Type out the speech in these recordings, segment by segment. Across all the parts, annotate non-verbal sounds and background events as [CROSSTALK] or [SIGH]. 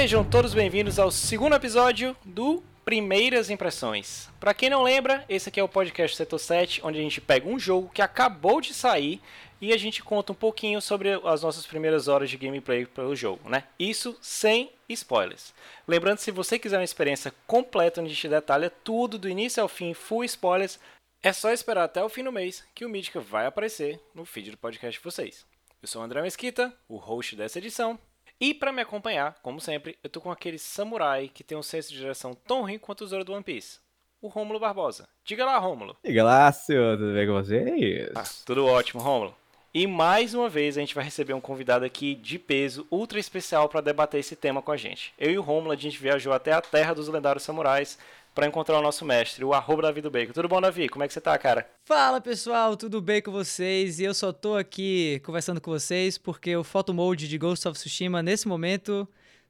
Sejam todos bem-vindos ao segundo episódio do Primeiras Impressões. Para quem não lembra, esse aqui é o podcast Setor 7, onde a gente pega um jogo que acabou de sair e a gente conta um pouquinho sobre as nossas primeiras horas de gameplay pelo jogo, né? Isso sem spoilers. Lembrando, se você quiser uma experiência completa onde a gente detalha tudo do início ao fim, full spoilers, é só esperar até o fim do mês que o Mídica vai aparecer no feed do podcast de vocês. Eu sou o André Mesquita, o host dessa edição, e para me acompanhar, como sempre, eu tô com aquele samurai que tem um senso de direção tão ruim quanto o Zoro do One Piece. O Rômulo Barbosa. Diga lá, Rômulo. Diga lá, senhor, tudo bem com vocês? Ah, tudo ótimo, Rômulo. E mais uma vez a gente vai receber um convidado aqui de peso, ultra especial para debater esse tema com a gente. Eu e o Rômulo, a gente viajou até a terra dos lendários samurais para encontrar o nosso mestre, o arroba Davi do Bacon. Tudo bom, Davi? Como é que você tá, cara? Fala, pessoal, tudo bem com vocês? E eu só tô aqui conversando com vocês porque o photo mode de Ghost of Tsushima nesse momento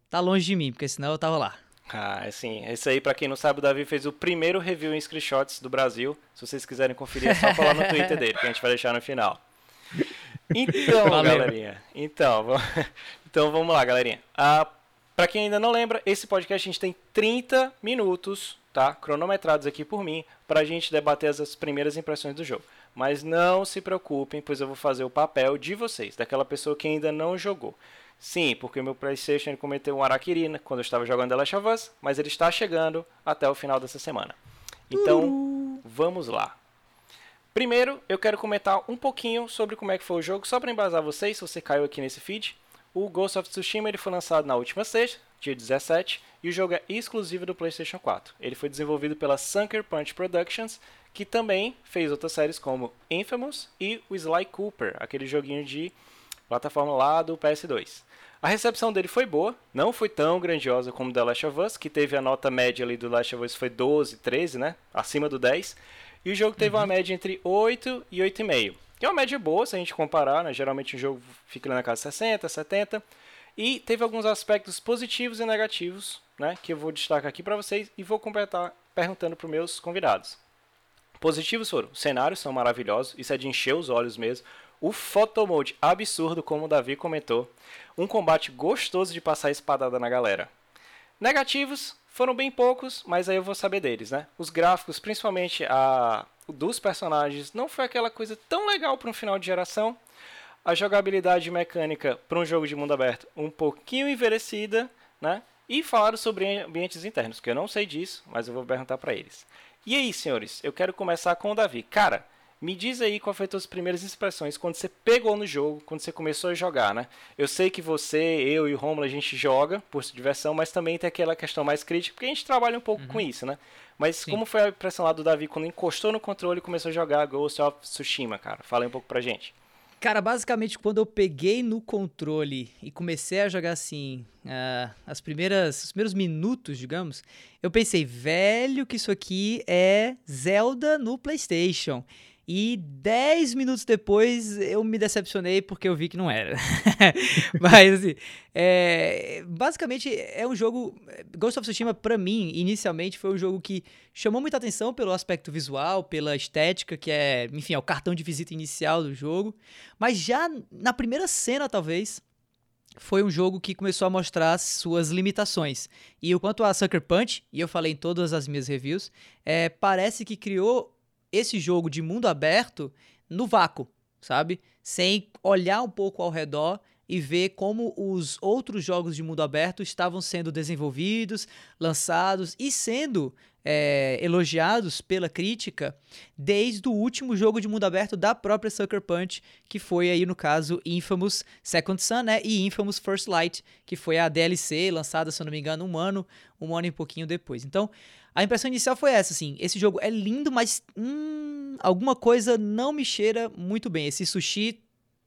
tá longe de mim, porque senão eu tava lá. Ah, sim. Esse aí, para quem não sabe, o Davi fez o primeiro review em screenshots do Brasil. Se vocês quiserem conferir, é só falar no Twitter dele, que a gente vai deixar no final. [LAUGHS] Então, Valeu. galerinha. Então, [LAUGHS] então vamos lá, galerinha. Ah, para quem ainda não lembra, esse podcast a gente tem 30 minutos tá? Cronometrados aqui por mim, para a gente debater as primeiras impressões do jogo. Mas não se preocupem, pois eu vou fazer o papel de vocês, daquela pessoa que ainda não jogou. Sim, porque o meu PlayStation cometeu um araquirina quando eu estava jogando The Last of Us, mas ele está chegando até o final dessa semana. Então, vamos lá. Primeiro, eu quero comentar um pouquinho sobre como é que foi o jogo, só para embasar vocês, se você caiu aqui nesse feed. O Ghost of Tsushima ele foi lançado na última sexta, dia 17, e o jogo é exclusivo do PlayStation 4. Ele foi desenvolvido pela Sucker Punch Productions, que também fez outras séries como Infamous e o Sly Cooper, aquele joguinho de plataforma lá do PS2. A recepção dele foi boa, não foi tão grandiosa como The Last of Us, que teve a nota média ali do Last of Us foi 12, 13, né? Acima do 10. E o jogo teve uhum. uma média entre 8 e 8,5. Que é uma média boa se a gente comparar, né? Geralmente o jogo fica na casa de 60, 70. E teve alguns aspectos positivos e negativos, né, que eu vou destacar aqui para vocês e vou completar perguntando para os meus convidados. Positivos foram, os cenários são maravilhosos, isso é de encher os olhos mesmo. O photomode absurdo, como o Davi comentou. Um combate gostoso de passar espadada na galera. Negativos foram bem poucos, mas aí eu vou saber deles, né? Os gráficos, principalmente a dos personagens, não foi aquela coisa tão legal para um final de geração a jogabilidade mecânica para um jogo de mundo aberto um pouquinho envelhecida, né? E falaram sobre ambientes internos, que eu não sei disso, mas eu vou perguntar para eles. E aí, senhores, eu quero começar com o Davi. Cara, me diz aí qual foi as suas primeiras expressões quando você pegou no jogo, quando você começou a jogar, né? Eu sei que você, eu e o Romulo a gente joga por diversão, mas também tem aquela questão mais crítica, porque a gente trabalha um pouco uhum. com isso, né? Mas Sim. como foi a impressão lá do Davi quando encostou no controle e começou a jogar Ghost of Tsushima, cara? Fala aí um pouco pra gente. Cara, basicamente, quando eu peguei no controle e comecei a jogar assim, uh, as primeiras, os primeiros minutos, digamos, eu pensei, velho, que isso aqui é Zelda no PlayStation. E 10 minutos depois eu me decepcionei porque eu vi que não era. [LAUGHS] Mas, assim, é, basicamente é um jogo. Ghost of Tsushima, para mim, inicialmente, foi um jogo que chamou muita atenção pelo aspecto visual, pela estética, que é, enfim, é o cartão de visita inicial do jogo. Mas já na primeira cena, talvez, foi um jogo que começou a mostrar suas limitações. E o quanto a Sucker Punch, e eu falei em todas as minhas reviews, é, parece que criou esse jogo de mundo aberto no vácuo, sabe? Sem olhar um pouco ao redor e ver como os outros jogos de mundo aberto estavam sendo desenvolvidos, lançados e sendo é, elogiados pela crítica desde o último jogo de mundo aberto da própria Sucker Punch, que foi aí no caso Infamous Second Son, né, e Infamous First Light, que foi a DLC lançada, se eu não me engano, um ano, um ano e pouquinho depois. Então, a impressão inicial foi essa, assim, esse jogo é lindo, mas hum, alguma coisa não me cheira muito bem. Esse sushi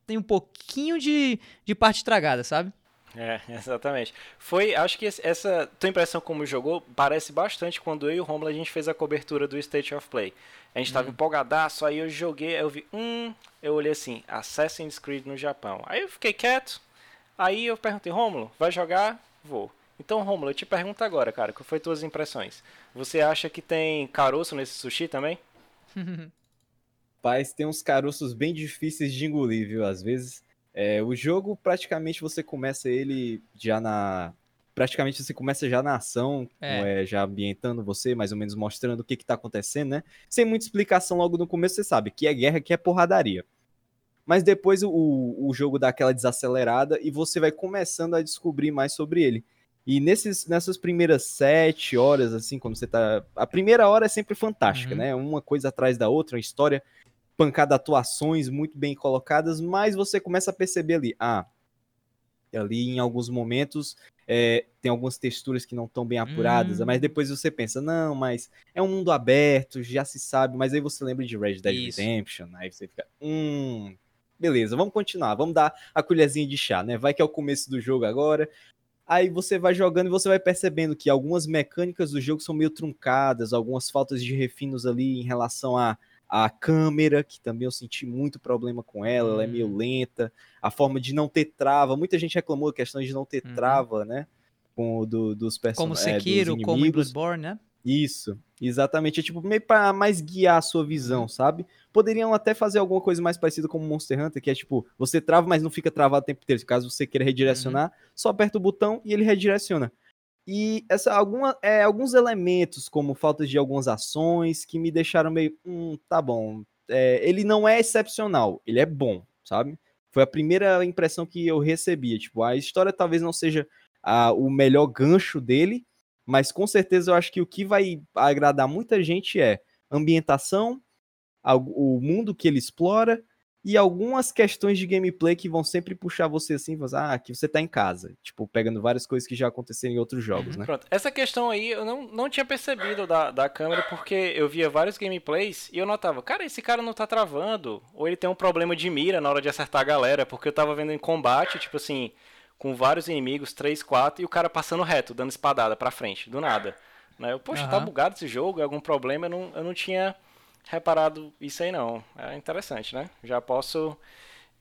tem um pouquinho de, de parte estragada, sabe? É, [LAUGHS] exatamente. Foi, acho que essa tua impressão como jogou parece bastante quando eu e o Romulo a gente fez a cobertura do State of Play. A gente tava hum. empolgadaço, aí eu joguei, eu vi, hum, eu olhei assim, Assassin's Creed no Japão. Aí eu fiquei quieto, aí eu perguntei, Romulo, vai jogar? Vou. Então, Romulo, eu te pergunto agora, cara, qual foi tuas impressões? Você acha que tem caroço nesse sushi também? [LAUGHS] Paz, tem uns caroços bem difíceis de engolir, viu? Às vezes. É, o jogo, praticamente, você começa ele já na, praticamente você começa já na ação, É. é, já ambientando você, mais ou menos mostrando o que que tá acontecendo, né? Sem muita explicação logo no começo, você sabe que é guerra, que é porradaria. Mas depois o, o jogo dá aquela desacelerada e você vai começando a descobrir mais sobre ele. E nesses, nessas primeiras sete horas, assim, quando você tá. A primeira hora é sempre fantástica, Uhum. né? Uma coisa atrás da outra, uma história pancada atuações muito bem colocadas, mas você começa a perceber ali, ah, ali em alguns momentos é, tem algumas texturas que não estão bem apuradas, Hum. mas depois você pensa, não, mas é um mundo aberto, já se sabe, mas aí você lembra de Red Dead Isso. Redemption, aí você fica, hum, beleza, vamos continuar, vamos dar a colherzinha de chá, né? Vai que é o começo do jogo agora. Aí você vai jogando e você vai percebendo que algumas mecânicas do jogo são meio truncadas, algumas faltas de refinos ali em relação a a câmera, que também eu senti muito problema com ela, ela é meio Hum. lenta, a forma de não ter trava, muita gente reclamou da questão de não ter Uhum. trava, né? Com o do, dos Como personagens. é, Sekiro, como em Bloodborne, né? Isso, exatamente. É tipo meio pra mais guiar a sua Uhum. visão, sabe? Poderiam até fazer alguma coisa mais parecida com Monster Hunter, que é tipo, você trava, mas não fica travado o tempo inteiro. Caso você queira redirecionar, Uhum. só aperta o botão e ele redireciona. E essa, alguma, é, alguns elementos, como falta de algumas ações, que me deixaram meio. Hum, tá bom. É, ele não é excepcional, ele é bom, sabe? Foi a primeira impressão que eu recebia. Tipo, a história talvez não seja ah, o melhor gancho dele, mas com certeza eu acho que o que vai agradar muita gente é ambientação, o mundo que ele explora e algumas questões de gameplay que vão sempre puxar você assim, você, ah, aqui você tá em casa, tipo, pegando várias coisas que já aconteceram em outros jogos, né? Pronto, essa questão aí eu não, não tinha percebido da, da câmera porque eu via vários gameplays e eu notava, cara, esse cara não tá travando, ou ele tem um problema de mira na hora de acertar a galera, porque eu tava vendo em combate, tipo assim, com vários inimigos, 3, 4, e o cara passando reto, dando espadada pra frente, do nada. Né? Eu, poxa, tá Aham. bugado esse jogo, é algum problema, eu não, eu não tinha reparado isso aí não. É interessante, né? Já posso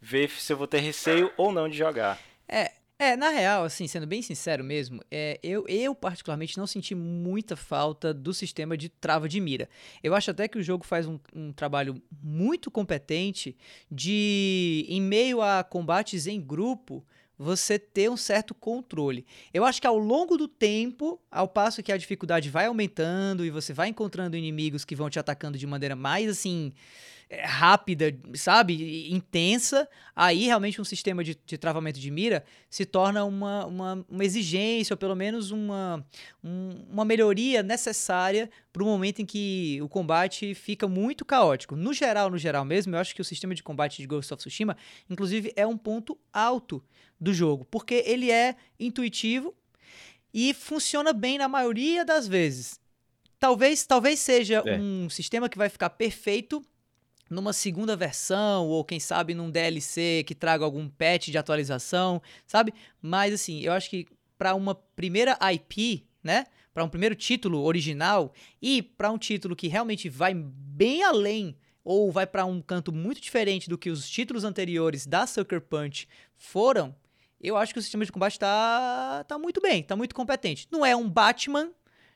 ver se eu vou ter receio ou não de jogar. É, é, na real, assim, sendo bem sincero mesmo, é, eu, eu particularmente não senti muita falta do sistema de trava de mira. Eu acho até que o jogo faz um, um trabalho muito competente de, em meio a combates em grupo, você ter um certo controle. Eu acho que ao longo do tempo, ao passo que a dificuldade vai aumentando e você vai encontrando inimigos que vão te atacando de maneira mais assim rápida, sabe, intensa, aí realmente um sistema de, de travamento de mira se torna uma, uma, uma exigência ou pelo menos uma, um- uma melhoria necessária para o momento em que o combate fica muito caótico. No geral, no geral mesmo, eu acho que o sistema de combate de Ghost of Tsushima, inclusive, é um ponto alto do jogo, porque ele é intuitivo e funciona bem na maioria das vezes. Talvez, talvez seja É. um sistema que vai ficar perfeito numa segunda versão ou quem sabe num DLC que traga algum patch de atualização, sabe? Mas assim, eu acho que para uma primeira IP, né? Para um primeiro título original e para um título que realmente vai bem além ou vai para um canto muito diferente do que os títulos anteriores da Sucker Punch foram, eu acho que o sistema de combate tá, tá muito bem, tá muito competente. Não é um Batman,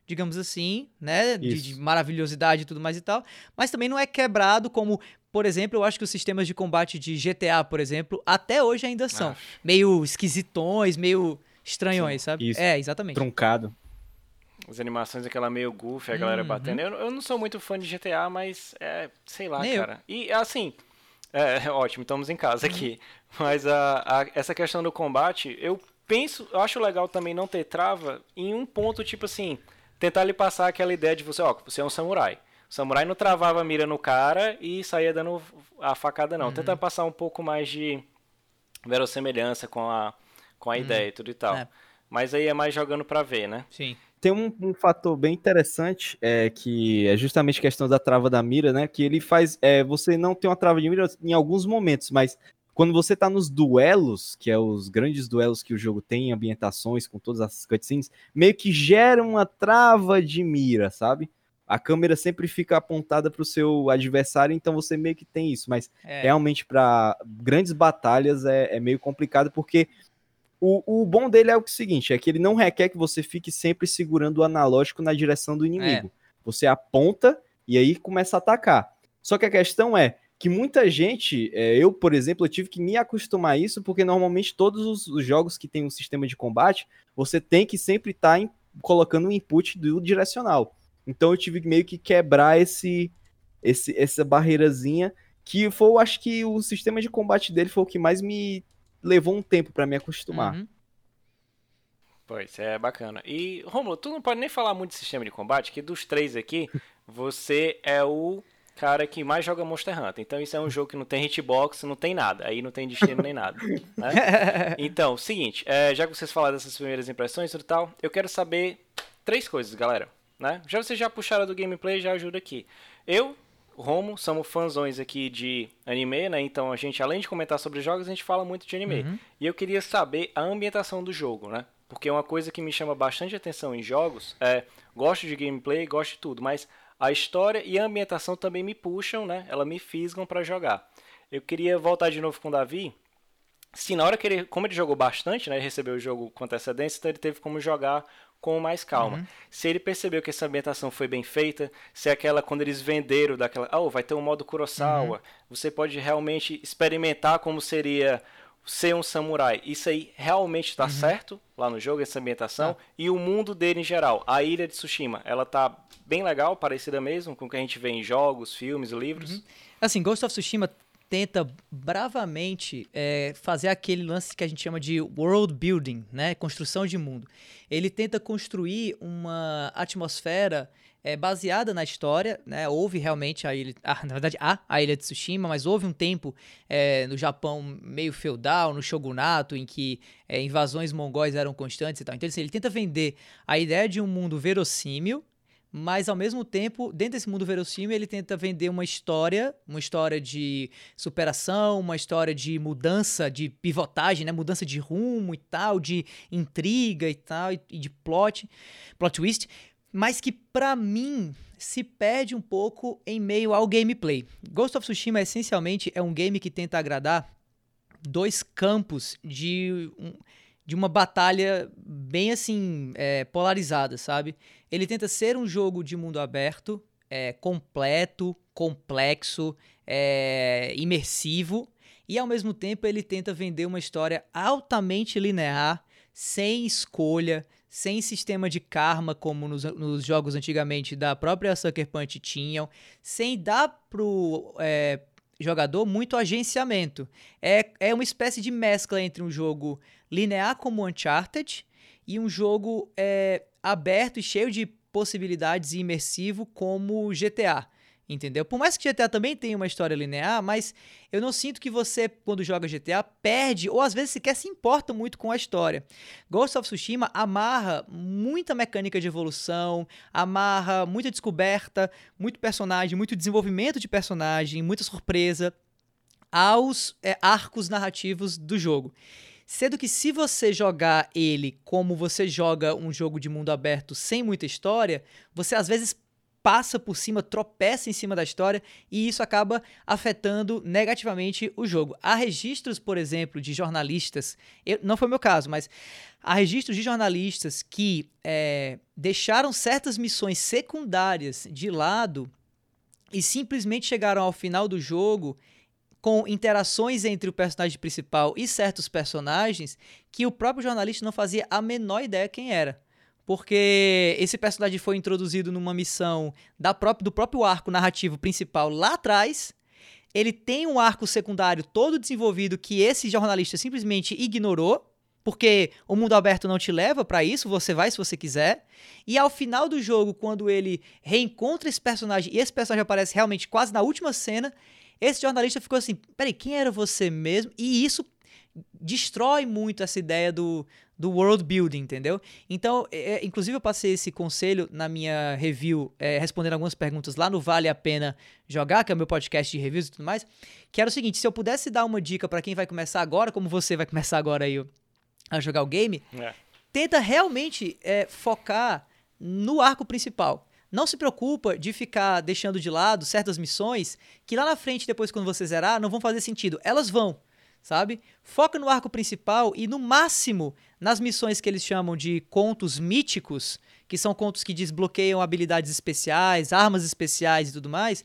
digamos assim, né? De, de maravilhosidade e tudo mais e tal. Mas também não é quebrado como, por exemplo, eu acho que os sistemas de combate de GTA, por exemplo, até hoje ainda são. Ah. Meio esquisitões, meio estranhões, sabe? Isso. É, exatamente. Truncado. As animações, aquela meio goofy, a galera Uhum. batendo. Eu, eu não sou muito fã de GTA, mas é, sei lá, Nem eu. cara. E assim, é, é [LAUGHS] ótimo, estamos em casa aqui. Mas a, a- essa questão do combate, eu penso, eu acho legal também não ter trava em um ponto, tipo assim, tentar lhe passar aquela ideia de você, ó, você é um samurai. O samurai não travava a mira no cara e saía dando a facada, não. Uhum. Tenta passar um pouco mais de verossemelhança com a, com a ideia e tudo e tal. É. Mas aí é mais jogando pra ver, né? Sim. Tem um, um fator bem interessante, é, que é justamente a questão da trava da mira, né? Que ele faz é, você não ter uma trava de mira em alguns momentos, mas quando você tá nos duelos, que é os grandes duelos que o jogo tem, ambientações com todas as cutscenes, meio que gera uma trava de mira, sabe? A câmera sempre fica apontada pro seu adversário, então você meio que tem isso, mas É. realmente para grandes batalhas é, é meio complicado porque o, o bom dele é o seguinte, é que ele não requer que você fique sempre segurando o analógico na direção do inimigo. Você aponta e aí começa a atacar. Só que a questão é que muita gente, é, eu, por exemplo, eu tive que me acostumar a isso, porque normalmente todos os, os jogos que tem um sistema de combate, você tem que sempre estar tá colocando um input do direcional. Então eu tive meio que quebrar esse, esse essa barreirazinha que foi, acho que o sistema de combate dele foi o que mais me levou um tempo para me acostumar. Uhum. Pois, é bacana. E, Romulo, tu não pode nem falar muito de sistema de combate, que dos três aqui, [LAUGHS] você é o cara que mais joga Monster Hunter. Então isso é um jogo que não tem hitbox, não tem nada. Aí não tem destino nem nada. [LAUGHS] Né? Então, seguinte, é, já que vocês falaram dessas primeiras impressões e tal, eu quero saber três coisas, galera. Né? Já vocês já puxaram do gameplay, já ajuda aqui. Eu, Romo, somos fãzões aqui de anime, né? Então a gente, além de comentar sobre jogos, a gente fala muito de anime. Uhum. E eu queria saber a ambientação do jogo, né? Porque uma coisa que me chama bastante atenção em jogos é gosto de gameplay, gosto de tudo, mas a história e a ambientação também me puxam, né? Ela me fisgam para jogar. Eu queria voltar de novo com o Davi. Se na hora que ele, como ele jogou bastante, né, ele recebeu o jogo com antecedência, então ele teve como jogar com mais calma. Uhum. Se ele percebeu que essa ambientação foi bem feita, se é aquela quando eles venderam daquela, oh, vai ter um modo Kurosawa, uhum. você pode realmente experimentar como seria ser um samurai. Isso aí realmente está uhum. certo lá no jogo, essa ambientação tá. e o mundo dele em geral. A ilha de Tsushima, ela tá bem legal, parecida mesmo com o que a gente vê em jogos, filmes, livros. Uhum. Assim, Ghost of Tsushima tenta bravamente é, fazer aquele lance que a gente chama de world building, né? Construção de mundo. Ele tenta construir uma atmosfera é, baseada na história, né? Houve realmente a ilha, ah, na verdade há a ilha de Tsushima, mas houve um tempo é, no Japão meio feudal, no shogunato, em que é, invasões mongóis eram constantes e tal. Então assim, ele tenta vender a ideia de um mundo verossímil, mas ao mesmo tempo, dentro desse mundo verossímil, ele tenta vender uma história, uma história de superação, uma história de mudança, de pivotagem, né? Mudança de rumo e tal, de intriga e tal, e de plot, plot twist, mas que para mim se perde um pouco em meio ao gameplay. Ghost of Tsushima essencialmente é um game que tenta agradar dois campos de de uma batalha bem assim é, polarizada, sabe? Ele tenta ser um jogo de mundo aberto, é, completo, complexo, é, imersivo, e ao mesmo tempo ele tenta vender uma história altamente linear, sem escolha, sem sistema de karma como nos, nos jogos antigamente da própria Sucker Punch tinham, sem dar pro é, jogador muito agenciamento. É, é uma espécie de mescla entre um jogo linear como Uncharted e um jogo é, aberto e cheio de possibilidades e imersivo como GTA. Entendeu? Por mais que GTA também tenha uma história linear, mas eu não sinto que você, quando joga GTA, perde ou às vezes sequer se importa muito com a história. Ghost of Tsushima amarra muita mecânica de evolução, amarra muita descoberta, muito personagem, muito desenvolvimento de personagem, muita surpresa aos é, arcos narrativos do jogo. Sendo que se você jogar ele como você joga um jogo de mundo aberto sem muita história, você às vezes passa por cima, tropeça em cima da história e isso acaba afetando negativamente o jogo. Há registros, por exemplo, de jornalistas, eu, não foi meu caso, mas há registros de jornalistas que é, deixaram certas missões secundárias de lado e simplesmente chegaram ao final do jogo com interações entre o personagem principal e certos personagens que o próprio jornalista não fazia a menor ideia quem era. Porque esse personagem foi introduzido numa missão da própria, do próprio arco narrativo principal lá atrás. Ele tem um arco secundário todo desenvolvido que esse jornalista simplesmente ignorou, porque o mundo aberto não te leva para isso, você vai se você quiser. E ao final do jogo, quando ele reencontra esse personagem e esse personagem aparece realmente quase na última cena, esse jornalista ficou assim: peraí, quem era você mesmo? E isso destrói muito essa ideia do, do world building, entendeu? Então, é, é, inclusive eu passei esse conselho na minha review, é, respondendo algumas perguntas lá no Vale a Pena Jogar, que é o meu podcast de reviews e tudo mais, que era o seguinte, se eu pudesse dar uma dica para quem vai começar agora, como você vai começar agora aí a jogar o game, é. tenta realmente é, focar no arco principal. Não se preocupa de ficar deixando de lado certas missões que lá na frente, depois quando você zerar, não vão fazer sentido. Elas vão, sabe? Foca no arco principal e no máximo nas missões que eles chamam de contos míticos, que são contos que desbloqueiam habilidades especiais, armas especiais e tudo mais.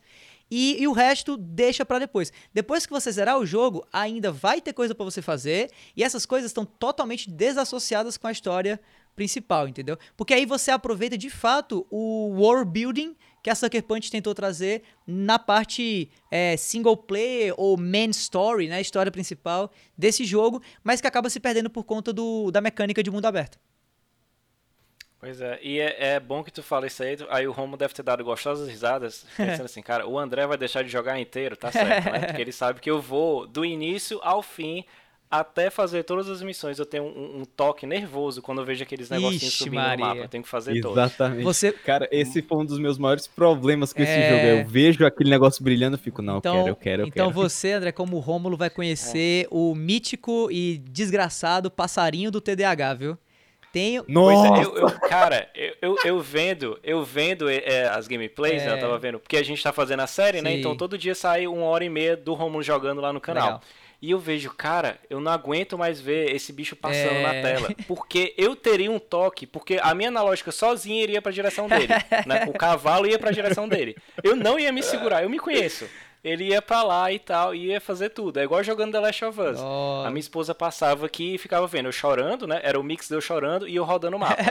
E, e, o resto deixa para depois. Depois que você zerar o jogo, ainda vai ter coisa para você fazer, e essas coisas estão totalmente desassociadas com a história principal, entendeu? Porque aí você aproveita de fato o world building que a Sucker Punch tentou trazer na parte é, single player ou main story, né, história principal desse jogo, mas que acaba se perdendo por conta do, da mecânica de mundo aberto. Pois é, e é, é, bom que tu fala isso aí, aí o Romo deve ter dado gostosas risadas, [LAUGHS] pensando assim, cara, o André vai deixar de jogar inteiro, tá certo, né? [LAUGHS] Porque ele sabe que eu vou do início ao fim até fazer todas as missões, eu tenho um, um toque nervoso quando eu vejo aqueles negocinhos Ixi, subindo Maria. no mapa. Eu tenho que fazer Exatamente. todos. Exatamente. Você... Cara, esse foi um dos meus maiores problemas com é... esse jogo. Eu vejo aquele negócio brilhando e fico, não, então, eu quero, eu quero, eu então quero. Então você, André, como Rômulo, vai conhecer é. o mítico e desgraçado passarinho do TDAH, viu? Tenho. Nossa! É, eu, eu, cara, eu, eu, vendo, eu vendo é, as gameplays, é. né, eu tava vendo, porque a gente tá fazendo a série, né, Sim. né? Então todo dia sai uma hora e meia do Romulo jogando lá no canal. Legal. E eu vejo, cara, eu não aguento mais ver esse bicho passando é... na tela. Porque eu teria um toque, porque a minha analógica sozinha iria pra direção dele. né? O cavalo ia pra direção dele. Eu não ia me segurar, eu me conheço. Ele ia pra lá e tal, ia fazer tudo. É igual jogando The Last of Us. Oh. A minha esposa passava aqui e ficava vendo eu chorando, né? Era o mix de eu chorando e eu rodando o mapa.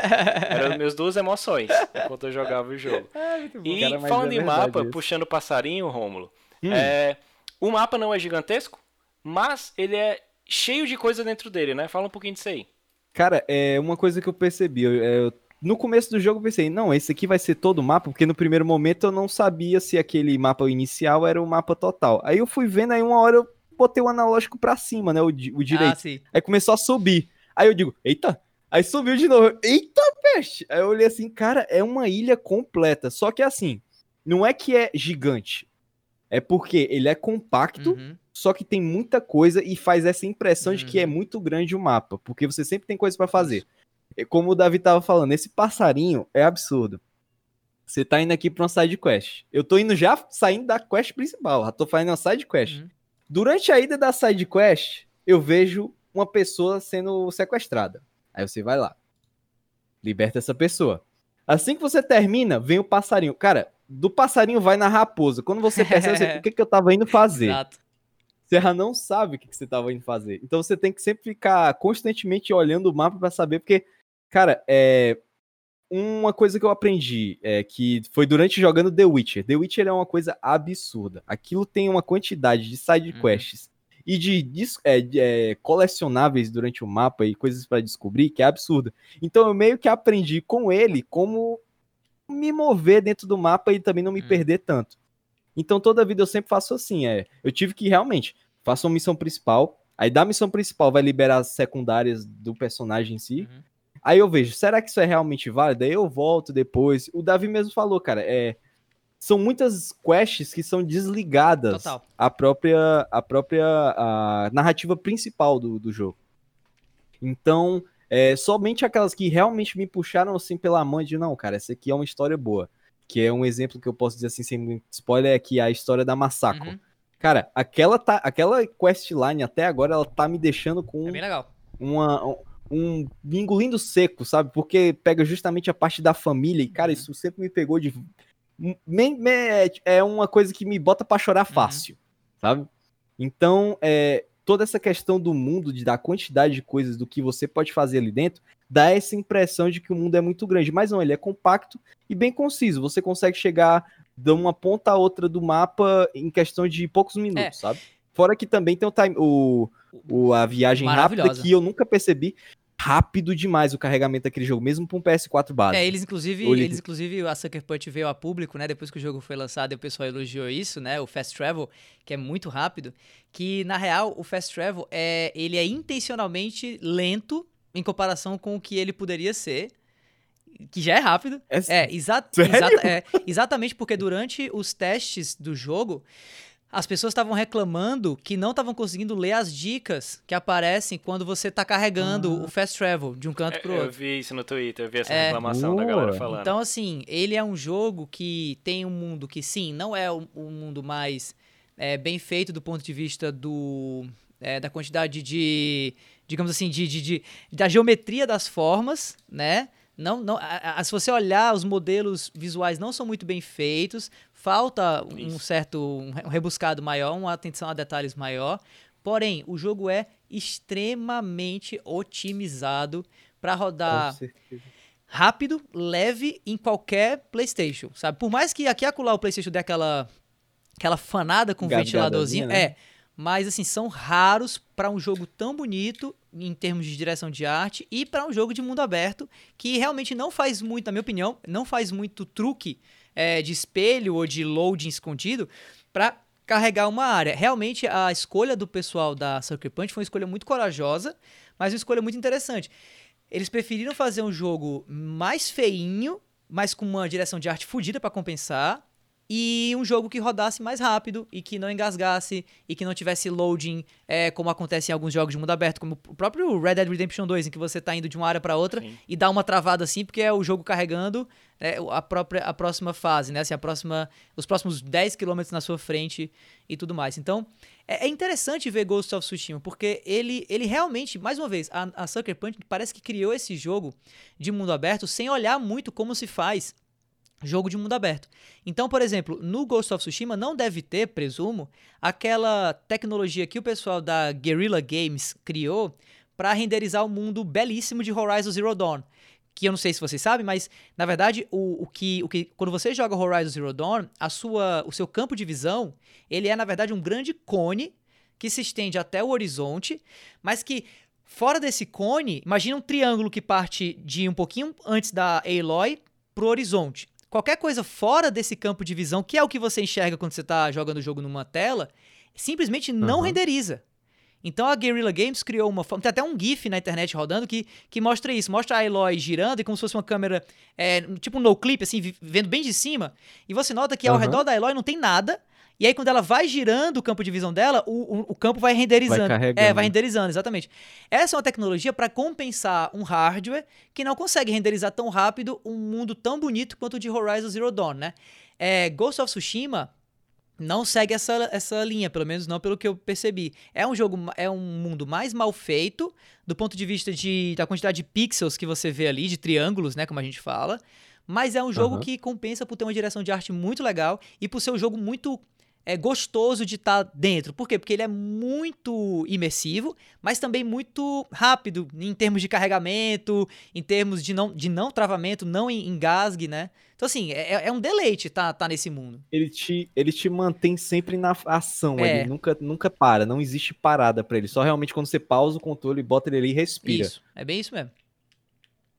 Eram minhas duas emoções enquanto eu jogava o jogo. [LAUGHS] Ah, e Cara, falando é em mapa, isso. puxando passarinho, Rômulo, hum. é, o mapa não é gigantesco? Mas ele é cheio de coisa dentro dele, né? Fala um pouquinho disso aí. Cara, é uma coisa que eu percebi. Eu, é, eu, no começo do jogo eu pensei, não, esse aqui vai ser todo o mapa, porque no primeiro momento eu não sabia se aquele mapa inicial era o mapa total. Aí eu fui vendo, aí uma hora eu botei o analógico pra cima, né? O, o direito. Ah, aí começou a subir. Aí eu digo, eita! Aí subiu de novo. Eita, peste! Aí eu olhei assim, cara, é uma ilha completa. Só que assim, não é que é gigante. É porque ele é compacto, uhum só que tem muita coisa e faz essa impressão uhum. de que é uhum. muito grande o mapa, porque você sempre tem coisa para fazer. Como o Davi tava falando, esse passarinho é absurdo. Você tá indo aqui pra uma side quest. Eu tô indo já saindo da quest principal, já tô fazendo uma side quest. Uhum. Durante a ida da side quest, eu vejo uma pessoa sendo sequestrada. Aí você vai lá. Liberta essa pessoa. Assim que você termina, vem o passarinho. Cara, do passarinho vai na raposa. Quando você percebe, você, [LAUGHS] o que, que eu tava indo fazer? Exato. Você já não sabe o que, que você estava indo fazer. Então você tem que sempre ficar constantemente olhando o mapa para saber, porque, cara, é. Uma coisa que eu aprendi é que foi durante jogando The Witcher. The Witcher é uma coisa absurda. Aquilo tem uma quantidade de side uhum. quests uhum. e de, é, de é, colecionáveis durante o mapa e coisas para descobrir que é absurda. Então eu meio que aprendi com ele como me mover dentro do mapa e também não me uhum. perder tanto. Então toda vida eu sempre faço assim, é, eu tive que realmente faço uma missão principal, aí da missão principal vai liberar as secundárias do personagem em si. Uhum. Aí eu vejo, será que isso é realmente válido? Aí eu volto depois. O Davi mesmo falou, cara, é são muitas quests que são desligadas Total. a própria a própria a narrativa principal do, do jogo. Então, é, somente aquelas que realmente me puxaram assim pela mão de não, cara, essa aqui é uma história boa que é um exemplo que eu posso dizer assim, sem muito spoiler, é que é a história da Masako. Uhum. Cara, aquela, tá, aquela questline até agora, ela tá me deixando com. É bem legal. Uma, um, um engolindo seco, sabe? Porque pega justamente a parte da família, e, cara, uhum. isso sempre me pegou de. Me, me, é uma coisa que me bota para chorar uhum. fácil, uhum. sabe? Então, é, toda essa questão do mundo, de, da quantidade de coisas, do que você pode fazer ali dentro, dá essa impressão de que o mundo é muito grande. Mas não, ele é compacto e bem conciso. Você consegue chegar de uma ponta a outra do mapa em questão de poucos minutos, é. sabe? Fora que também tem o, time, o, o a viagem rápida que eu nunca percebi rápido demais o carregamento daquele jogo, mesmo para um PS4 base. É, eles inclusive, eles inclusive a Sucker Punch veio a público, né, depois que o jogo foi lançado, e o pessoal elogiou isso, né, o Fast Travel, que é muito rápido, que na real o Fast Travel é ele é intencionalmente lento em comparação com o que ele poderia ser. Que já é rápido. É, é, exa [LAUGHS] exa é exatamente porque durante os testes do jogo, as pessoas estavam reclamando que não estavam conseguindo ler as dicas que aparecem quando você está carregando ah. o fast travel de um canto para o outro. Eu vi isso no Twitter, eu vi essa é, reclamação boa. da galera falando. Então, assim, ele é um jogo que tem um mundo que, sim, não é o, o mundo mais é, bem feito do ponto de vista do, é, da quantidade de digamos assim, de, de, de, da geometria das formas, né? Não, não, a, a, se você olhar, os modelos visuais não são muito bem feitos, falta um certo um rebuscado maior, uma atenção a detalhes maior. Porém, o jogo é extremamente otimizado para rodar rápido, leve em qualquer PlayStation, sabe? Por mais que aqui acolá o PlayStation dê aquela aquela fanada com ventiladorzinho, né? é, mas assim são raros para um jogo tão bonito em termos de direção de arte e para um jogo de mundo aberto que realmente não faz muito, na minha opinião, não faz muito truque é, de espelho ou de loading escondido para carregar uma área. Realmente a escolha do pessoal da Sucker Punch foi uma escolha muito corajosa, mas uma escolha muito interessante. Eles preferiram fazer um jogo mais feinho, mas com uma direção de arte fodida para compensar, e um jogo que rodasse mais rápido e que não engasgasse e que não tivesse loading, é, como acontece em alguns jogos de mundo aberto, como o próprio Red Dead Redemption 2, em que você está indo de uma área para outra Sim. e dá uma travada assim, porque é o jogo carregando é, a própria a próxima fase, né? Assim, a próxima, os próximos 10 km na sua frente e tudo mais. Então, é, é, interessante ver Ghost of Tsushima, porque ele, ele realmente, mais uma vez, a, a Sucker Punch parece que criou esse jogo de mundo aberto sem olhar muito como se faz jogo de mundo aberto. Então, por exemplo, no Ghost of Tsushima não deve ter, presumo, aquela tecnologia que o pessoal da Guerrilla Games criou para renderizar o mundo belíssimo de Horizon Zero Dawn. Que eu não sei se vocês sabem, mas na verdade o, o, que, o que quando você joga Horizon Zero Dawn, a sua, o seu campo de visão ele é na verdade um grande cone que se estende até o horizonte, mas que fora desse cone, imagina um triângulo que parte de um pouquinho antes da Aloy pro horizonte. Qualquer coisa fora desse campo de visão, que é o que você enxerga quando você está jogando o jogo numa tela, simplesmente não uhum. renderiza. Então a Guerrilla Games criou uma forma. Tem até um GIF na internet rodando que, que mostra isso. Mostra a Eloy girando e como se fosse uma câmera, é, tipo um no clip, assim, vendo bem de cima. E você nota que ao uhum. redor da Eloy não tem nada. E aí, quando ela vai girando o campo de visão dela, o, o, o campo vai renderizando. Vai é, vai renderizando, exatamente. Essa é uma tecnologia para compensar um hardware que não consegue renderizar tão rápido um mundo tão bonito quanto o de Horizon Zero Dawn, né? É, Ghost of Tsushima não segue essa, essa linha, pelo menos não pelo que eu percebi. É um jogo, é um mundo mais mal feito, do ponto de vista de, da quantidade de pixels que você vê ali, de triângulos, né, como a gente fala. Mas é um jogo uhum. que compensa por ter uma direção de arte muito legal e por ser um jogo muito é gostoso de estar tá dentro. Por quê? Porque ele é muito imersivo, mas também muito rápido em termos de carregamento, em termos de não, de não travamento, não engasgue, né? Então, assim, é, é, é um deleite estar tá, tá nesse mundo. Ele te, ele te mantém sempre na ação, é. ele nunca, nunca para, não existe parada para ele. Só realmente quando você pausa o controle, bota ele ali e respira. Isso, é bem isso mesmo.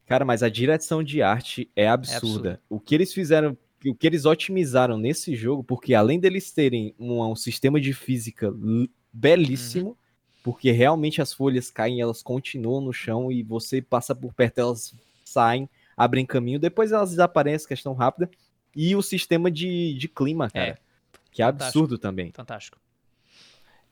Cara, mas a direção de arte é absurda. É absurdo. O que eles fizeram o que eles otimizaram nesse jogo, porque além deles terem um, um sistema de física belíssimo, uhum. porque realmente as folhas caem, elas continuam no chão e você passa por perto, elas saem, abrem caminho, depois elas desaparecem, questão rápida, e o sistema de, de clima, cara, é. que é absurdo também. Fantástico.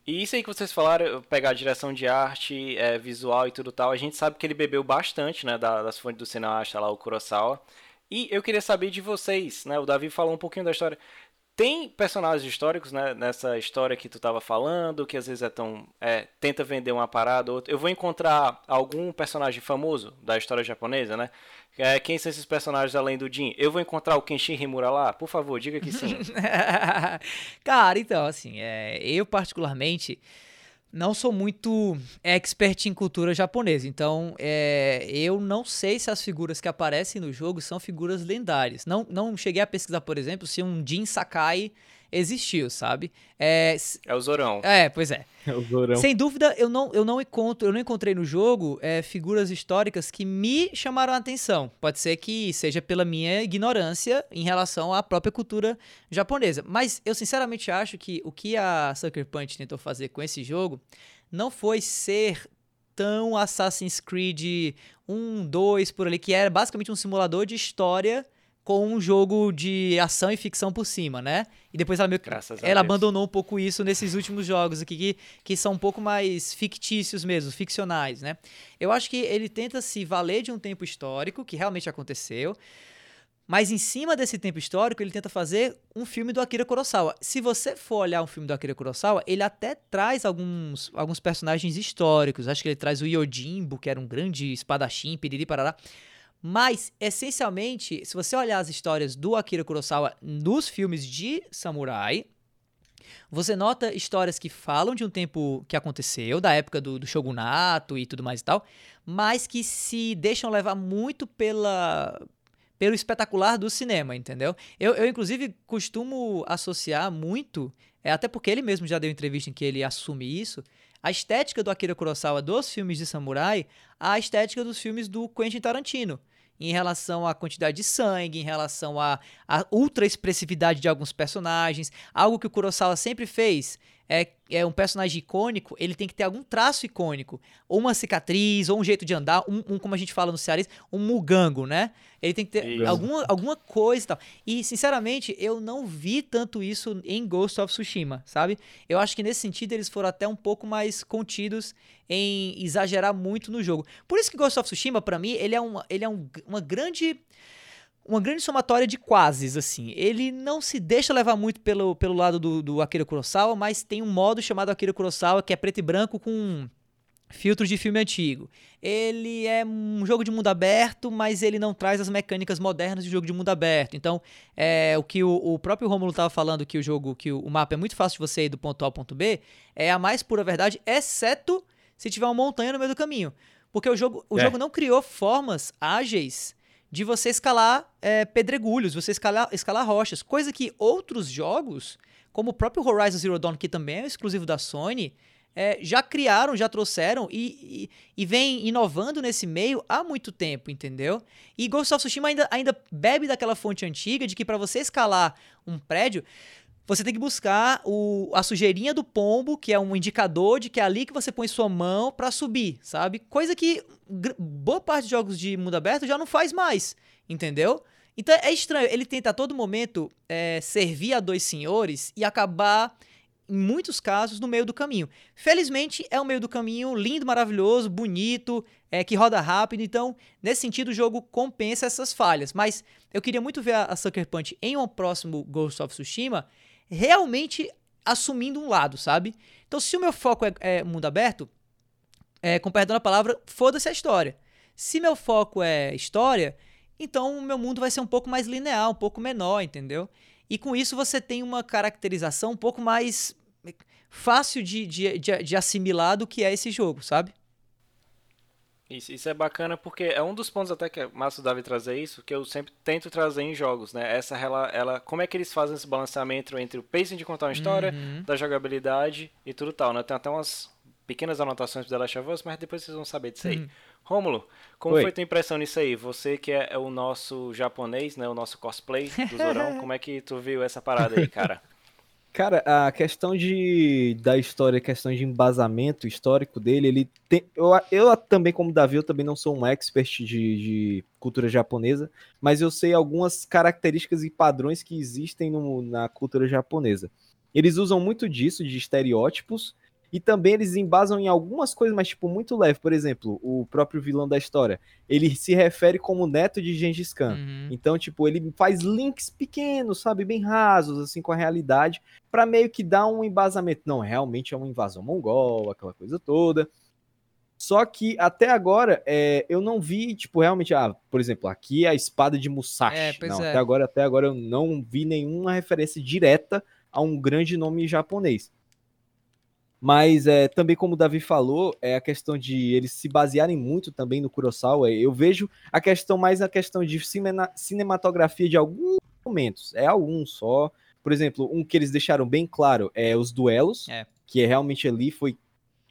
E isso aí que vocês falaram, pegar a direção de arte, é, visual e tudo tal, a gente sabe que ele bebeu bastante, né, das fontes do cineasta lá, o Kurosawa. E eu queria saber de vocês, né? O Davi falou um pouquinho da história. Tem personagens históricos né, nessa história que tu estava falando, que às vezes é tão. É, tenta vender uma parada ou outra. Eu vou encontrar algum personagem famoso da história japonesa, né? É, quem são esses personagens além do Jin? Eu vou encontrar o Kenshin Himura lá? Por favor, diga que sim. [LAUGHS] Cara, então, assim, é, eu particularmente não sou muito expert em cultura japonesa, então é, eu não sei se as figuras que aparecem no jogo são figuras lendárias. Não, não cheguei a pesquisar, por exemplo, se um Jin Sakai existiu, sabe? É, é o Zorão. É, pois é. É o Zorão. Sem dúvida, eu não, eu não encontro, eu não encontrei no jogo é, figuras históricas que me chamaram a atenção. Pode ser que seja pela minha ignorância em relação à própria cultura japonesa. Mas eu sinceramente acho que o que a Sucker Punch tentou fazer com esse jogo não foi ser tão Assassin's Creed 1, 2 por ali, que era basicamente um simulador de história com um jogo de ação e ficção por cima, né? E depois ela meio que, ela abandonou um pouco isso nesses últimos jogos aqui que, que são um pouco mais fictícios mesmo, ficcionais, né? Eu acho que ele tenta se valer de um tempo histórico que realmente aconteceu, mas em cima desse tempo histórico, ele tenta fazer um filme do Akira Kurosawa. Se você for olhar um filme do Akira Kurosawa, ele até traz alguns, alguns personagens históricos. Acho que ele traz o Yojimbo, que era um grande espadachim, piriri parará. Mas, essencialmente, se você olhar as histórias do Akira Kurosawa nos filmes de samurai, Você nota histórias que falam de um tempo que aconteceu, da época do, do shogunato e tudo mais e tal, mas que se deixam levar muito pela, pelo espetacular do cinema, entendeu? Eu, eu inclusive, costumo associar muito, é, até porque ele mesmo já deu entrevista em que ele assume isso, a estética do Akira Kurosawa dos filmes de samurai à estética dos filmes do Quentin Tarantino em relação à quantidade de sangue, em relação à, à ultra expressividade de alguns personagens. Algo que o Kurosawa sempre fez é, é um personagem icônico, ele tem que ter algum traço icônico. Ou uma cicatriz, ou um jeito de andar, um, um como a gente fala no cearense, um mugango, né? Ele tem que ter alguma, alguma coisa e tal. E, sinceramente, eu não vi tanto isso em Ghost of Tsushima, sabe? Eu acho que nesse sentido eles foram até um pouco mais contidos em exagerar muito no jogo. Por isso que Ghost of Tsushima, para mim, ele é, uma, ele é um, uma grande uma grande somatória de quases, assim. Ele não se deixa levar muito pelo, pelo lado do, do Akira Kurosawa, mas tem um modo chamado Akira Kurosawa que é preto e branco com filtros de filme antigo. Ele é um jogo de mundo aberto, mas ele não traz as mecânicas modernas de jogo de mundo aberto. Então, é o que o, o próprio Romulo estava falando que o jogo, que o, o, mapa é muito fácil de você ir do ponto A ao ponto B, é a mais pura verdade, exceto se tiver uma montanha no meio do caminho. Porque o jogo, o é. jogo não criou formas ágeis de você escalar é, pedregulhos, você escalar, escalar rochas, coisa que outros jogos, como o próprio Horizon Zero Dawn, que também é exclusivo da Sony, é, já criaram, já trouxeram e, e, e, vem inovando nesse meio há muito tempo, entendeu? E Ghost of Tsushima ainda, ainda bebe daquela fonte antiga de que para você escalar um prédio, você tem que buscar o, a sujeirinha do pombo, que é um indicador de que é ali que você põe sua mão para subir, sabe? Coisa que boa parte de jogos de mundo aberto já não faz mais, entendeu? Então é estranho, ele tenta a todo momento é, servir a dois senhores e acabar, em muitos casos, no meio do caminho. Felizmente, é o meio do caminho lindo, maravilhoso, bonito, é, que roda rápido, então, nesse sentido, o jogo compensa essas falhas. Mas eu queria muito ver a, a Sucker Punch em um próximo Ghost of Tsushima realmente assumindo um lado, sabe? Então, se o meu foco é, é mundo aberto, é, com perdão da palavra, foda-se a história. Se meu foco é história, então o meu mundo vai ser um pouco mais linear, um pouco menor, entendeu? E com isso você tem uma caracterização um pouco mais fácil de, de, de, de assimilar do que é esse jogo, sabe? Isso, isso é bacana porque é um dos pontos até que é massa Davi trazer isso, que eu sempre tento trazer em jogos, né? Essa ela, ela como é que eles fazem esse balanceamento entre o pacing de contar uma história, uhum. da jogabilidade e tudo tal, né? Tem até umas pequenas anotações do The Last of Us, mas depois vocês vão saber disso aí. Uhum. Rômulo, como Oi. foi tua impressão nisso aí? Você que é, é o nosso japonês, né? O nosso cosplay do Zorão, [LAUGHS] como é que tu viu essa parada aí, cara? Cara, a questão de da história, a questão de embasamento histórico dele, ele tem. Eu, eu também, como Davi, eu também não sou um expert de, de cultura japonesa, mas eu sei algumas características e padrões que existem no, na cultura japonesa. Eles usam muito disso, de estereótipos, e também eles embasam em algumas coisas, mas tipo muito leve. Por exemplo, o próprio vilão da história, ele se refere como neto de Gengis Khan. Uhum. Então, tipo, ele faz links pequenos, sabe, bem rasos assim com a realidade, para meio que dar um embasamento. Não, realmente é uma invasão mongol, aquela coisa toda. Só que até agora é, eu não vi, tipo, realmente, ah, por exemplo, aqui é a espada de Musashi. É, não, é. até agora, até agora eu não vi nenhuma referência direta a um grande nome japonês. Mas é, também, como o Davi falou, é a questão de eles se basearem muito também no Kurosawa. Eu vejo a questão mais a questão de cinematografia de alguns momentos. É alguns só. Por exemplo, um que eles deixaram bem claro é os duelos, é. que é realmente ali foi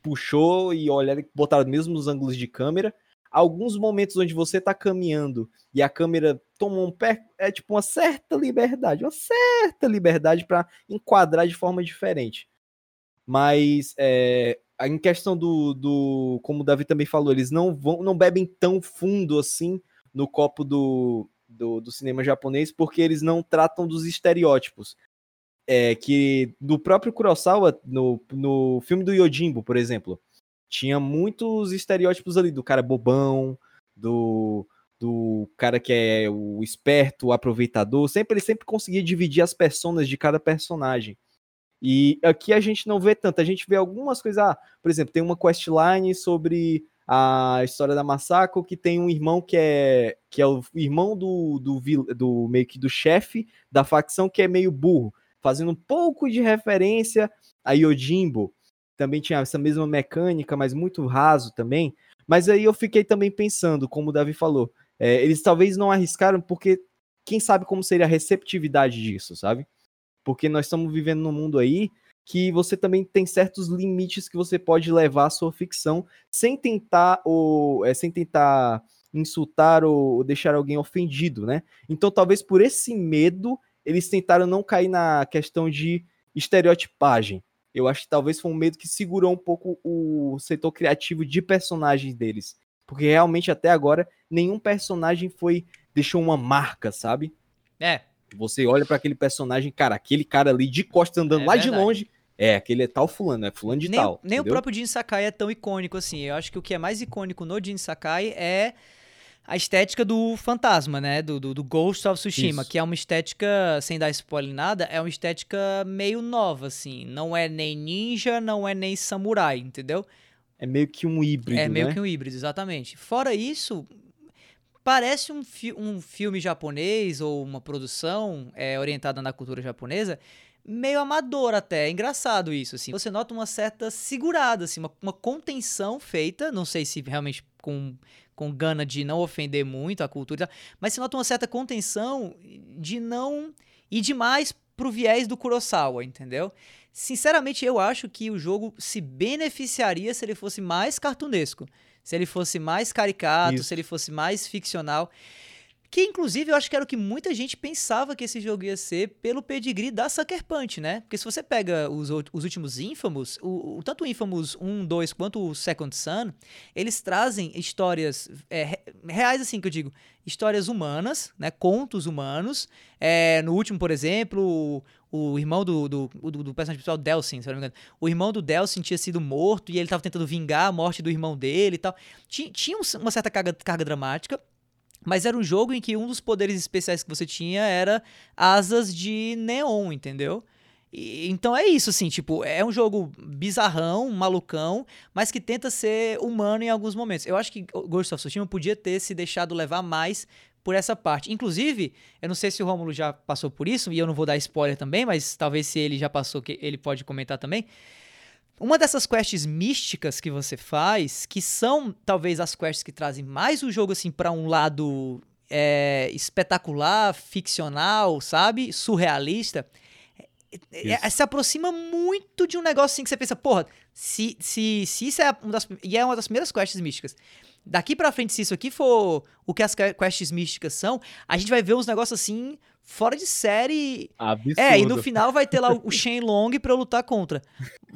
puxou e olharam, botaram mesmo nos ângulos de câmera. Alguns momentos onde você tá caminhando e a câmera toma um pé, é tipo uma certa liberdade, uma certa liberdade para enquadrar de forma diferente. Mas é, em questão do, do. Como o Davi também falou, eles não vão, não bebem tão fundo assim no copo do, do, do cinema japonês, porque eles não tratam dos estereótipos. É, que do próprio Kurosawa, no, no filme do Yojimbo, por exemplo, tinha muitos estereótipos ali do cara bobão, do, do cara que é o esperto, o aproveitador. Sempre ele sempre conseguia dividir as personas de cada personagem. E aqui a gente não vê tanto, a gente vê algumas coisas, ah, por exemplo, tem uma questline sobre a história da Masako que tem um irmão que é que é o irmão do, do, do meio que do chefe da facção que é meio burro. fazendo um pouco de referência a Yojimbo. Também tinha essa mesma mecânica, mas muito raso também. Mas aí eu fiquei também pensando, como o Davi falou, é, eles talvez não arriscaram porque quem sabe como seria a receptividade disso, sabe? Porque nós estamos vivendo num mundo aí que você também tem certos limites que você pode levar à sua ficção sem tentar ou é, sem tentar insultar ou deixar alguém ofendido, né? Então talvez por esse medo eles tentaram não cair na questão de estereotipagem. Eu acho que talvez foi um medo que segurou um pouco o setor criativo de personagens deles, porque realmente até agora nenhum personagem foi deixou uma marca, sabe? É. Você olha para aquele personagem, cara, aquele cara ali de costas andando é lá verdade. de longe, é, aquele é tal fulano, é fulano de nem, tal. Nem entendeu? o próprio Jin Sakai é tão icônico assim. Eu acho que o que é mais icônico no Jin Sakai é a estética do fantasma, né? Do, do, do Ghost of Tsushima, Isso. que é uma estética, sem dar spoiler nada, é uma estética meio nova, assim. Não é nem ninja, não é nem samurai, entendeu? É meio que um híbrido, É meio né? que um híbrido, exatamente. Fora isso, parece um, fi um filme japonês ou uma produção é, orientada na cultura japonesa meio amador até. É engraçado isso, assim. Você nota uma certa segurada, assim, uma, uma contenção feita, não sei se realmente com, com gana de não ofender muito a cultura, mas você nota uma certa contenção de não ir demais pro viés do Kurosawa, entendeu? Sinceramente, eu acho que o jogo se beneficiaria se ele fosse mais cartunesco, se ele fosse mais caricato, Isso. se ele fosse mais ficcional. Que inclusive eu acho que era o que muita gente pensava que esse jogo ia ser pelo pedigree da Sucker Punch, né? Porque se você pega os, os últimos Infamous, o, o, tanto o Infamous 1, 2 quanto o Second Son, eles trazem histórias é, reais, assim que eu digo, histórias humanas, né? Contos humanos. É, no último, por exemplo, o, o irmão do, do, do, do, personagem principal, Delsin, se não me engano. O irmão do Delsin tinha sido morto e ele estava tentando vingar a morte do irmão dele e tal. Tinha, tinha uma certa carga, carga dramática. Mas era um jogo em que um dos poderes especiais que você tinha era asas de neon, entendeu? E, então é isso, assim, tipo, é um jogo bizarrão, malucão, mas que tenta ser humano em alguns momentos. Eu acho que Ghost of Tsushima podia ter se deixado levar mais por essa parte. Inclusive, eu não sei se o Romulo já passou por isso, e eu não vou dar spoiler também, mas talvez se ele já passou, ele pode comentar também. Uma dessas quests místicas que você faz, que são talvez as quests que trazem mais o jogo assim para um lado é, espetacular, ficcional, sabe? Surrealista. É, é, se aproxima muito de um negócio assim que você pensa, porra, se, se, se isso é uma das. E é uma das primeiras quests místicas. Daqui pra frente, se isso aqui for o que as quests místicas são, a gente vai ver uns negócios assim fora de série. Absurdo. É, e no final vai ter lá o [LAUGHS] Shenlong pra eu lutar contra.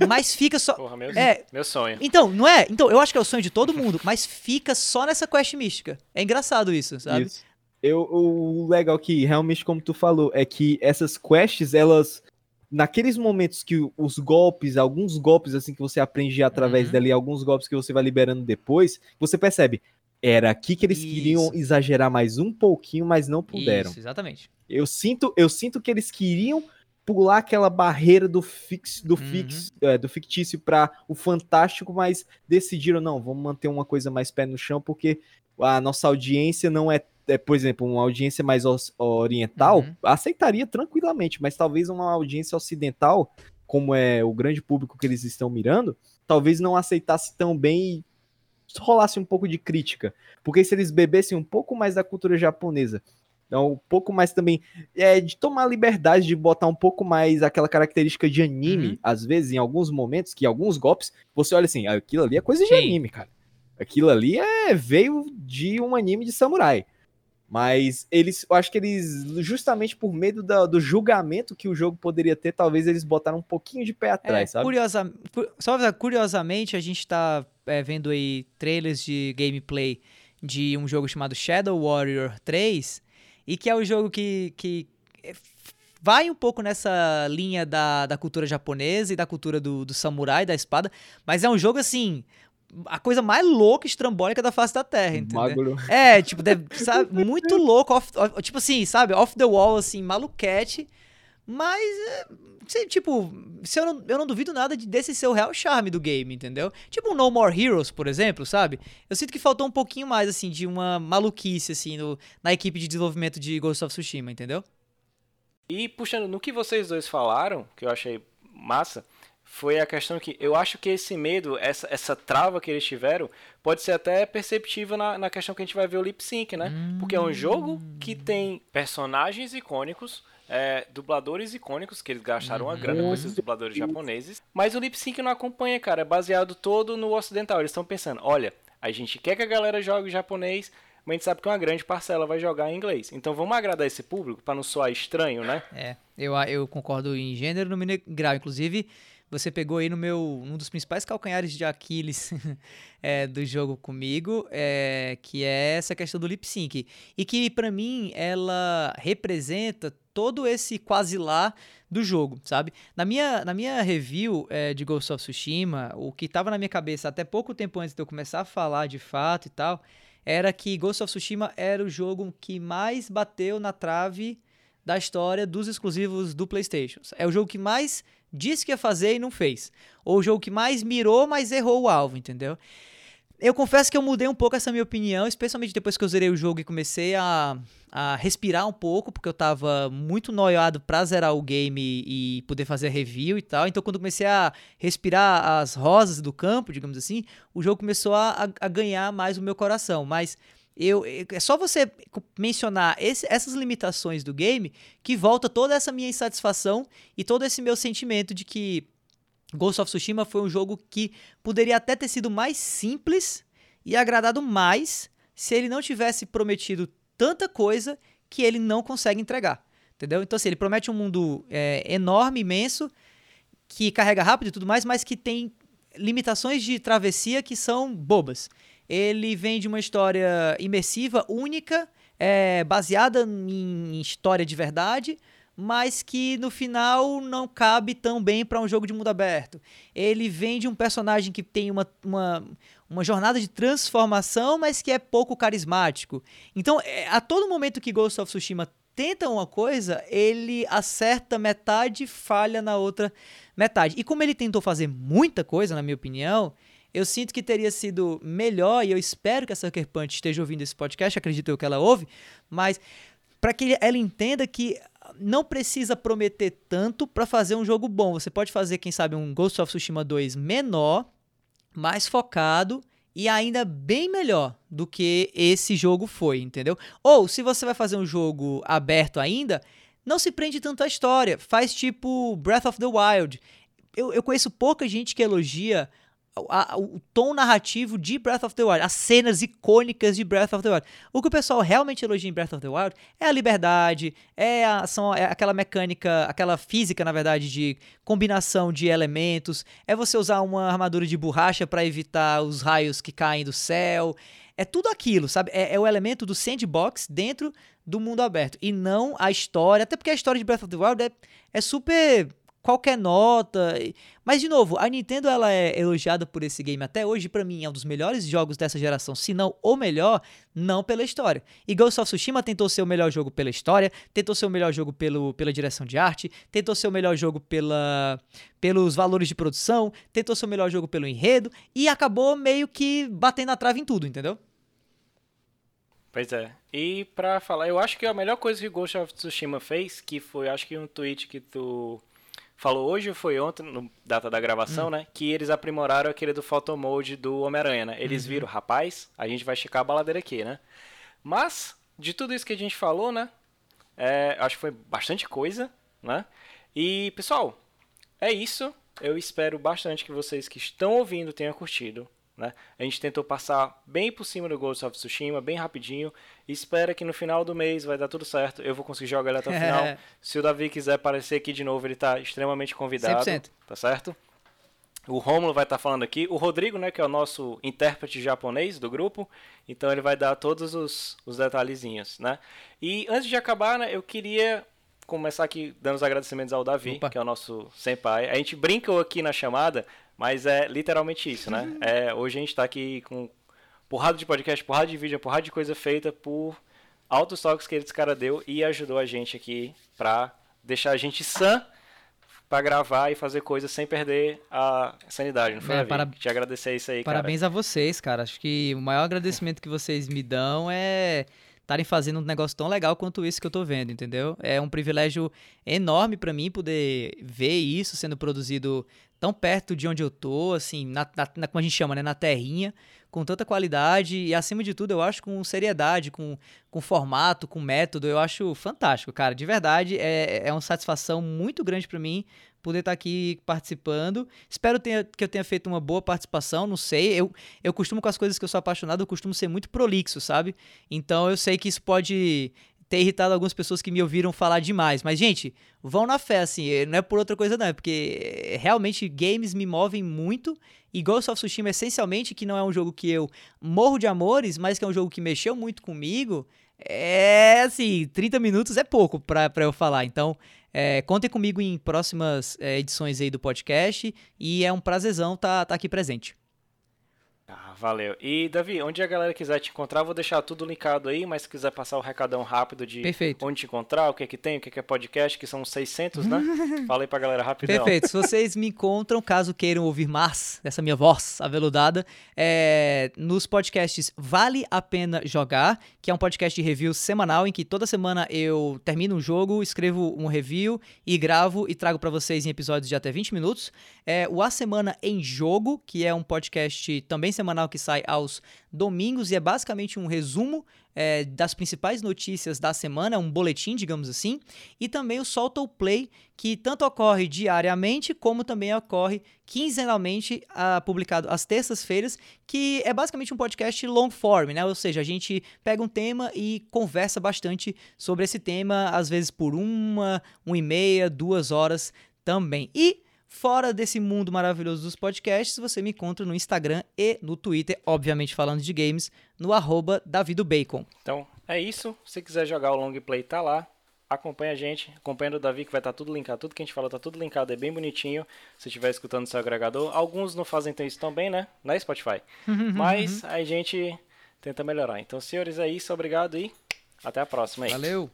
Mas fica só. Porra, meu, é, meu sonho. Então, não é? Então, eu acho que é o sonho de todo mundo, mas fica só nessa quest mística. É engraçado isso, sabe? Isso. Eu, o legal que, realmente, como tu falou, é que essas quests, elas. Naqueles momentos que os golpes, alguns golpes assim que você aprende através uhum. dali, alguns golpes que você vai liberando depois, você percebe, era aqui que eles Isso. queriam exagerar mais um pouquinho, mas não puderam. Isso, exatamente. Eu sinto, eu sinto que eles queriam pular aquela barreira do fix, do uhum. fix, é, do fictício para o fantástico, mas decidiram não, vamos manter uma coisa mais pé no chão porque a nossa audiência não é, é por exemplo, uma audiência mais oriental uhum. aceitaria tranquilamente, mas talvez uma audiência ocidental, como é o grande público que eles estão mirando, talvez não aceitasse tão bem e rolasse um pouco de crítica, porque se eles bebessem um pouco mais da cultura japonesa então, um pouco mais também é, de tomar liberdade de botar um pouco mais aquela característica de anime, uhum. às vezes, em alguns momentos, que alguns golpes, você olha assim, aquilo ali é coisa de Sim. anime, cara. Aquilo ali é veio de um anime de samurai. Mas eles, eu acho que eles, justamente por medo do, do, julgamento que o jogo poderia ter, talvez eles botaram um pouquinho de pé é, atrás, é, sabe? Curiosa, só curiosamente, a gente tá é, vendo aí trailers de gameplay de um jogo chamado Shadow Warrior 3, e que é o jogo que, que vai um pouco nessa linha da, da cultura japonesa e da cultura do, do samurai, da espada, mas é um jogo assim a coisa mais louca, estrambólica da face da Terra, entendeu? Magulho. É, tipo, deve, sabe, muito louco, off, off, tipo assim, sabe, off the wall, assim, maluquete, mas, é, tipo, se eu, não, eu não duvido nada de desse ser o real charme do game, entendeu? Tipo um No More Heroes, por exemplo, sabe? Eu sinto que faltou um pouquinho mais, assim, de uma maluquice, assim, no, na equipe de desenvolvimento de Ghost of Tsushima, entendeu? E puxando no que vocês dois falaram, que eu achei massa, foi a questão que eu acho que esse medo, essa, essa trava que eles tiveram, pode ser até perceptível na, na questão que a gente vai ver o lip sync, né? Porque é um jogo que tem personagens icônicos, é, dubladores icônicos, que eles gastaram uma grana com esses dubladores japoneses, mas o lip sync não acompanha, cara, é baseado todo no ocidental. Eles estão pensando, olha, a gente quer que a galera jogue japonês, mas a gente sabe que uma grande parcela vai jogar em inglês. Então vamos agradar esse público para não soar estranho, né? É, eu, eu concordo em gênero, no grau. Inclusive, você pegou aí no meu um dos principais calcanhares de Aquiles é, [LAUGHS] do jogo comigo, é, que é essa questão do lip sync e que para mim ela representa todo esse quase lá do jogo, sabe? Na minha, na minha review é, de Ghost of Tsushima, o que estava na minha cabeça até pouco tempo antes de eu começar a falar de fato e tal, era que Ghost of Tsushima era o jogo que mais bateu na trave da história dos exclusivos do PlayStation. É o jogo que mais disse que ia fazer e não fez. Ou o jogo que mais mirou, mas errou o alvo, entendeu? Eu confesso que eu mudei um pouco essa minha opinião, especialmente depois que eu zerei o jogo e comecei a, a respirar um pouco, porque eu tava muito noiado pra zerar o game e, poder fazer review e tal. Então, quando eu comecei a respirar as rosas do campo, digamos assim, o jogo começou a, a ganhar mais o meu coração. Mas eu, é só você mencionar esse, essas limitações do game que volta toda essa minha insatisfação e todo esse meu sentimento de que Ghost of Tsushima foi um jogo que poderia até ter sido mais simples e agradado mais se ele não tivesse prometido tanta coisa que ele não consegue entregar. Entendeu? Então, assim, ele promete um mundo é, enorme, imenso, que carrega rápido e tudo mais, mas que tem limitações de travessia que são bobas. Ele vem de uma história imersiva, única, é, baseada em história de verdade, mas que no final não cabe tão bem para um jogo de mundo aberto. Ele vem de um personagem que tem uma, uma, uma jornada de transformação, mas que é pouco carismático. Então, é, a todo momento que Ghost of Tsushima tenta uma coisa, ele acerta metade e falha na outra metade. E como ele tentou fazer muita coisa, na minha opinião, eu sinto que teria sido melhor, e eu espero que a Sucker Punch esteja ouvindo esse podcast, acredito eu que ela ouve, mas para que ela entenda que não precisa prometer tanto para fazer um jogo bom. Você pode fazer, quem sabe, um Ghost of Tsushima 2 menor, mais focado e ainda bem melhor do que esse jogo foi, entendeu? Ou se você vai fazer um jogo aberto ainda, não se prende tanto à história. Faz tipo Breath of the Wild. Eu, eu conheço pouca gente que elogia a, o tom narrativo de Breath of the Wild, as cenas icônicas de Breath of the Wild. O que o pessoal realmente elogia em Breath of the Wild é a liberdade, é, a, são, é aquela mecânica, aquela física, na verdade, de combinação de elementos, é você usar uma armadura de borracha para evitar os raios que caem do céu. É tudo aquilo, sabe? É, é o elemento do sandbox dentro do mundo aberto e não a história, até porque a história de Breath of the Wild é, é super qualquer nota. Mas, de novo, a Nintendo ela é elogiada por esse game até hoje. para mim, é um dos melhores jogos dessa geração, se não o melhor, não pela história. E Ghost of Tsushima tentou ser o melhor jogo pela história, tentou ser o melhor jogo pelo, pela direção de arte, tentou ser o melhor jogo pela, pelos valores de produção, tentou ser o melhor jogo pelo enredo e acabou meio que batendo a trave em tudo, entendeu? Pois é. E pra falar, eu acho que a melhor coisa que Ghost of Tsushima fez, que foi, acho que um tweet que tu falou hoje ou foi ontem, no data da gravação, hum. né? Que eles aprimoraram aquele do photo mode do Homem-Aranha, né? Eles uhum. viram, rapaz, a gente vai checar a baladeira aqui, né? Mas, de tudo isso que a gente falou, né? É, acho que foi bastante coisa, né? E, pessoal, é isso. Eu espero bastante que vocês que estão ouvindo tenham curtido. Né? A gente tentou passar bem por cima do Ghost of Tsushima, bem rapidinho. E espera que no final do mês vai dar tudo certo. Eu vou conseguir jogar ele até o final. [LAUGHS] Se o Davi quiser aparecer aqui de novo, ele está extremamente convidado. 100%. Tá certo? O Romulo vai estar tá falando aqui. O Rodrigo, né, que é o nosso intérprete japonês do grupo. Então ele vai dar todos os, os detalhezinhos, né? E antes de acabar, né, eu queria começar aqui dando os agradecimentos ao Davi, Opa. que é o nosso senpai. A gente brincou aqui na chamada, mas é literalmente isso, né? Uhum. É, hoje a gente está aqui com porrada de podcast, porrada de vídeo, porrada de coisa feita por altos toques que esse cara deu e ajudou a gente aqui pra deixar a gente sã para gravar e fazer coisas sem perder a sanidade, não foi, é, para... Te agradecer isso aí, Parabéns cara. a vocês, cara. Acho que o maior agradecimento que vocês me dão é estarem fazendo um negócio tão legal quanto isso que eu tô vendo, entendeu? É um privilégio enorme para mim poder ver isso sendo produzido tão perto de onde eu tô, assim, na, na, como a gente chama, né, na terrinha, com tanta qualidade e, acima de tudo, eu acho com seriedade, com, com formato, com método, eu acho fantástico, cara. De verdade, é, é uma satisfação muito grande para mim poder estar tá aqui participando. Espero tenha, que eu tenha feito uma boa participação, não sei. Eu, eu costumo, com as coisas que eu sou apaixonado, eu costumo ser muito prolixo, sabe? Então eu sei que isso pode ter irritado algumas pessoas que me ouviram falar demais. Mas, gente, vão na fé, assim. Eh, não é por outra coisa, não. É porque realmente games me movem muito. E Ghost of Tsushima, essencialmente, que não é um jogo que eu morro de amores, mas que é um jogo que mexeu muito comigo. É assim, 30 minutos é pouco pra, pra eu falar. Então, é, contem comigo em próximas é, edições aí do podcast. E é um prazerzão estar tá, tá aqui presente. Ah, valeu. E, Davi, onde a galera quiser te encontrar, vou deixar tudo linkado aí, mas se quiser passar o recadão rápido de Perfeito. onde te encontrar, o que é que tem, o que é, que é podcast, que são 600, né? [LAUGHS] Fala aí pra galera rapidão. Perfeito. Se vocês me encontram, caso queiram ouvir mais dessa minha voz aveludada, é, nos podcasts Vale a Pena Jogar, que é um podcast de review semanal, em que toda semana eu termino um jogo, escrevo um review e gravo e trago para vocês em episódios de até 20 minutos. É, o A Semana em Jogo, que é um podcast também semanal que sai aos domingos e é basicamente um resumo é, das principais notícias da semana, um boletim, digamos assim, e também o Solta o Play, que tanto ocorre diariamente como também ocorre quinzenalmente, uh, publicado às terças-feiras, que é basicamente um podcast long form, né? Ou seja, a gente pega um tema e conversa bastante sobre esse tema, às vezes por uma, uma e meia, duas horas também. E Fora desse mundo maravilhoso dos podcasts, você me encontra no Instagram e no Twitter, obviamente falando de games, no arroba davidobacon. Então, é isso. Se quiser jogar o long play, tá lá. Acompanha a gente, acompanha o Davi que vai estar tá tudo linkado, tudo que a gente falou tá tudo linkado, é bem bonitinho. Se estiver escutando seu agregador, alguns não fazem isso também, né? Na Spotify. [LAUGHS] Mas a gente tenta melhorar. Então, senhores, é isso, obrigado e até a próxima aí. Valeu.